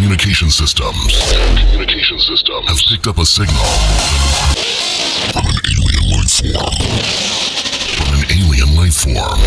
communication systems. Communication systems have picked up a signal from an alien life form. From an alien life form.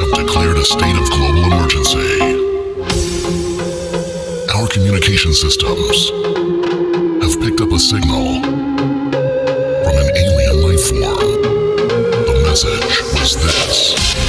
have declared a state of global emergency. Our communication systems have picked up a signal from an alien life form. The message was this.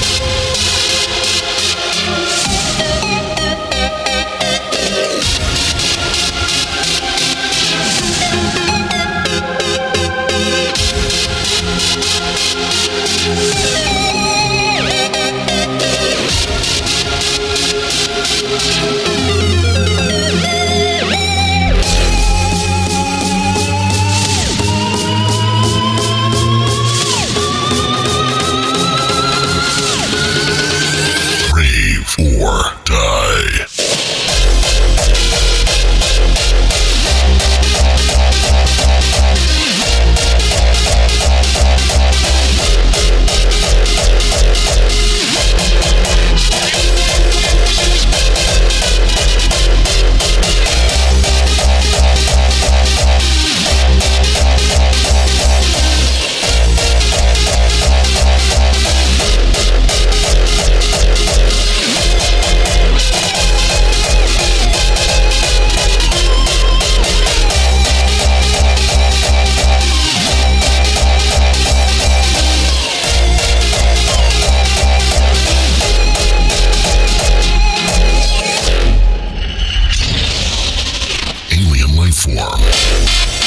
Platform.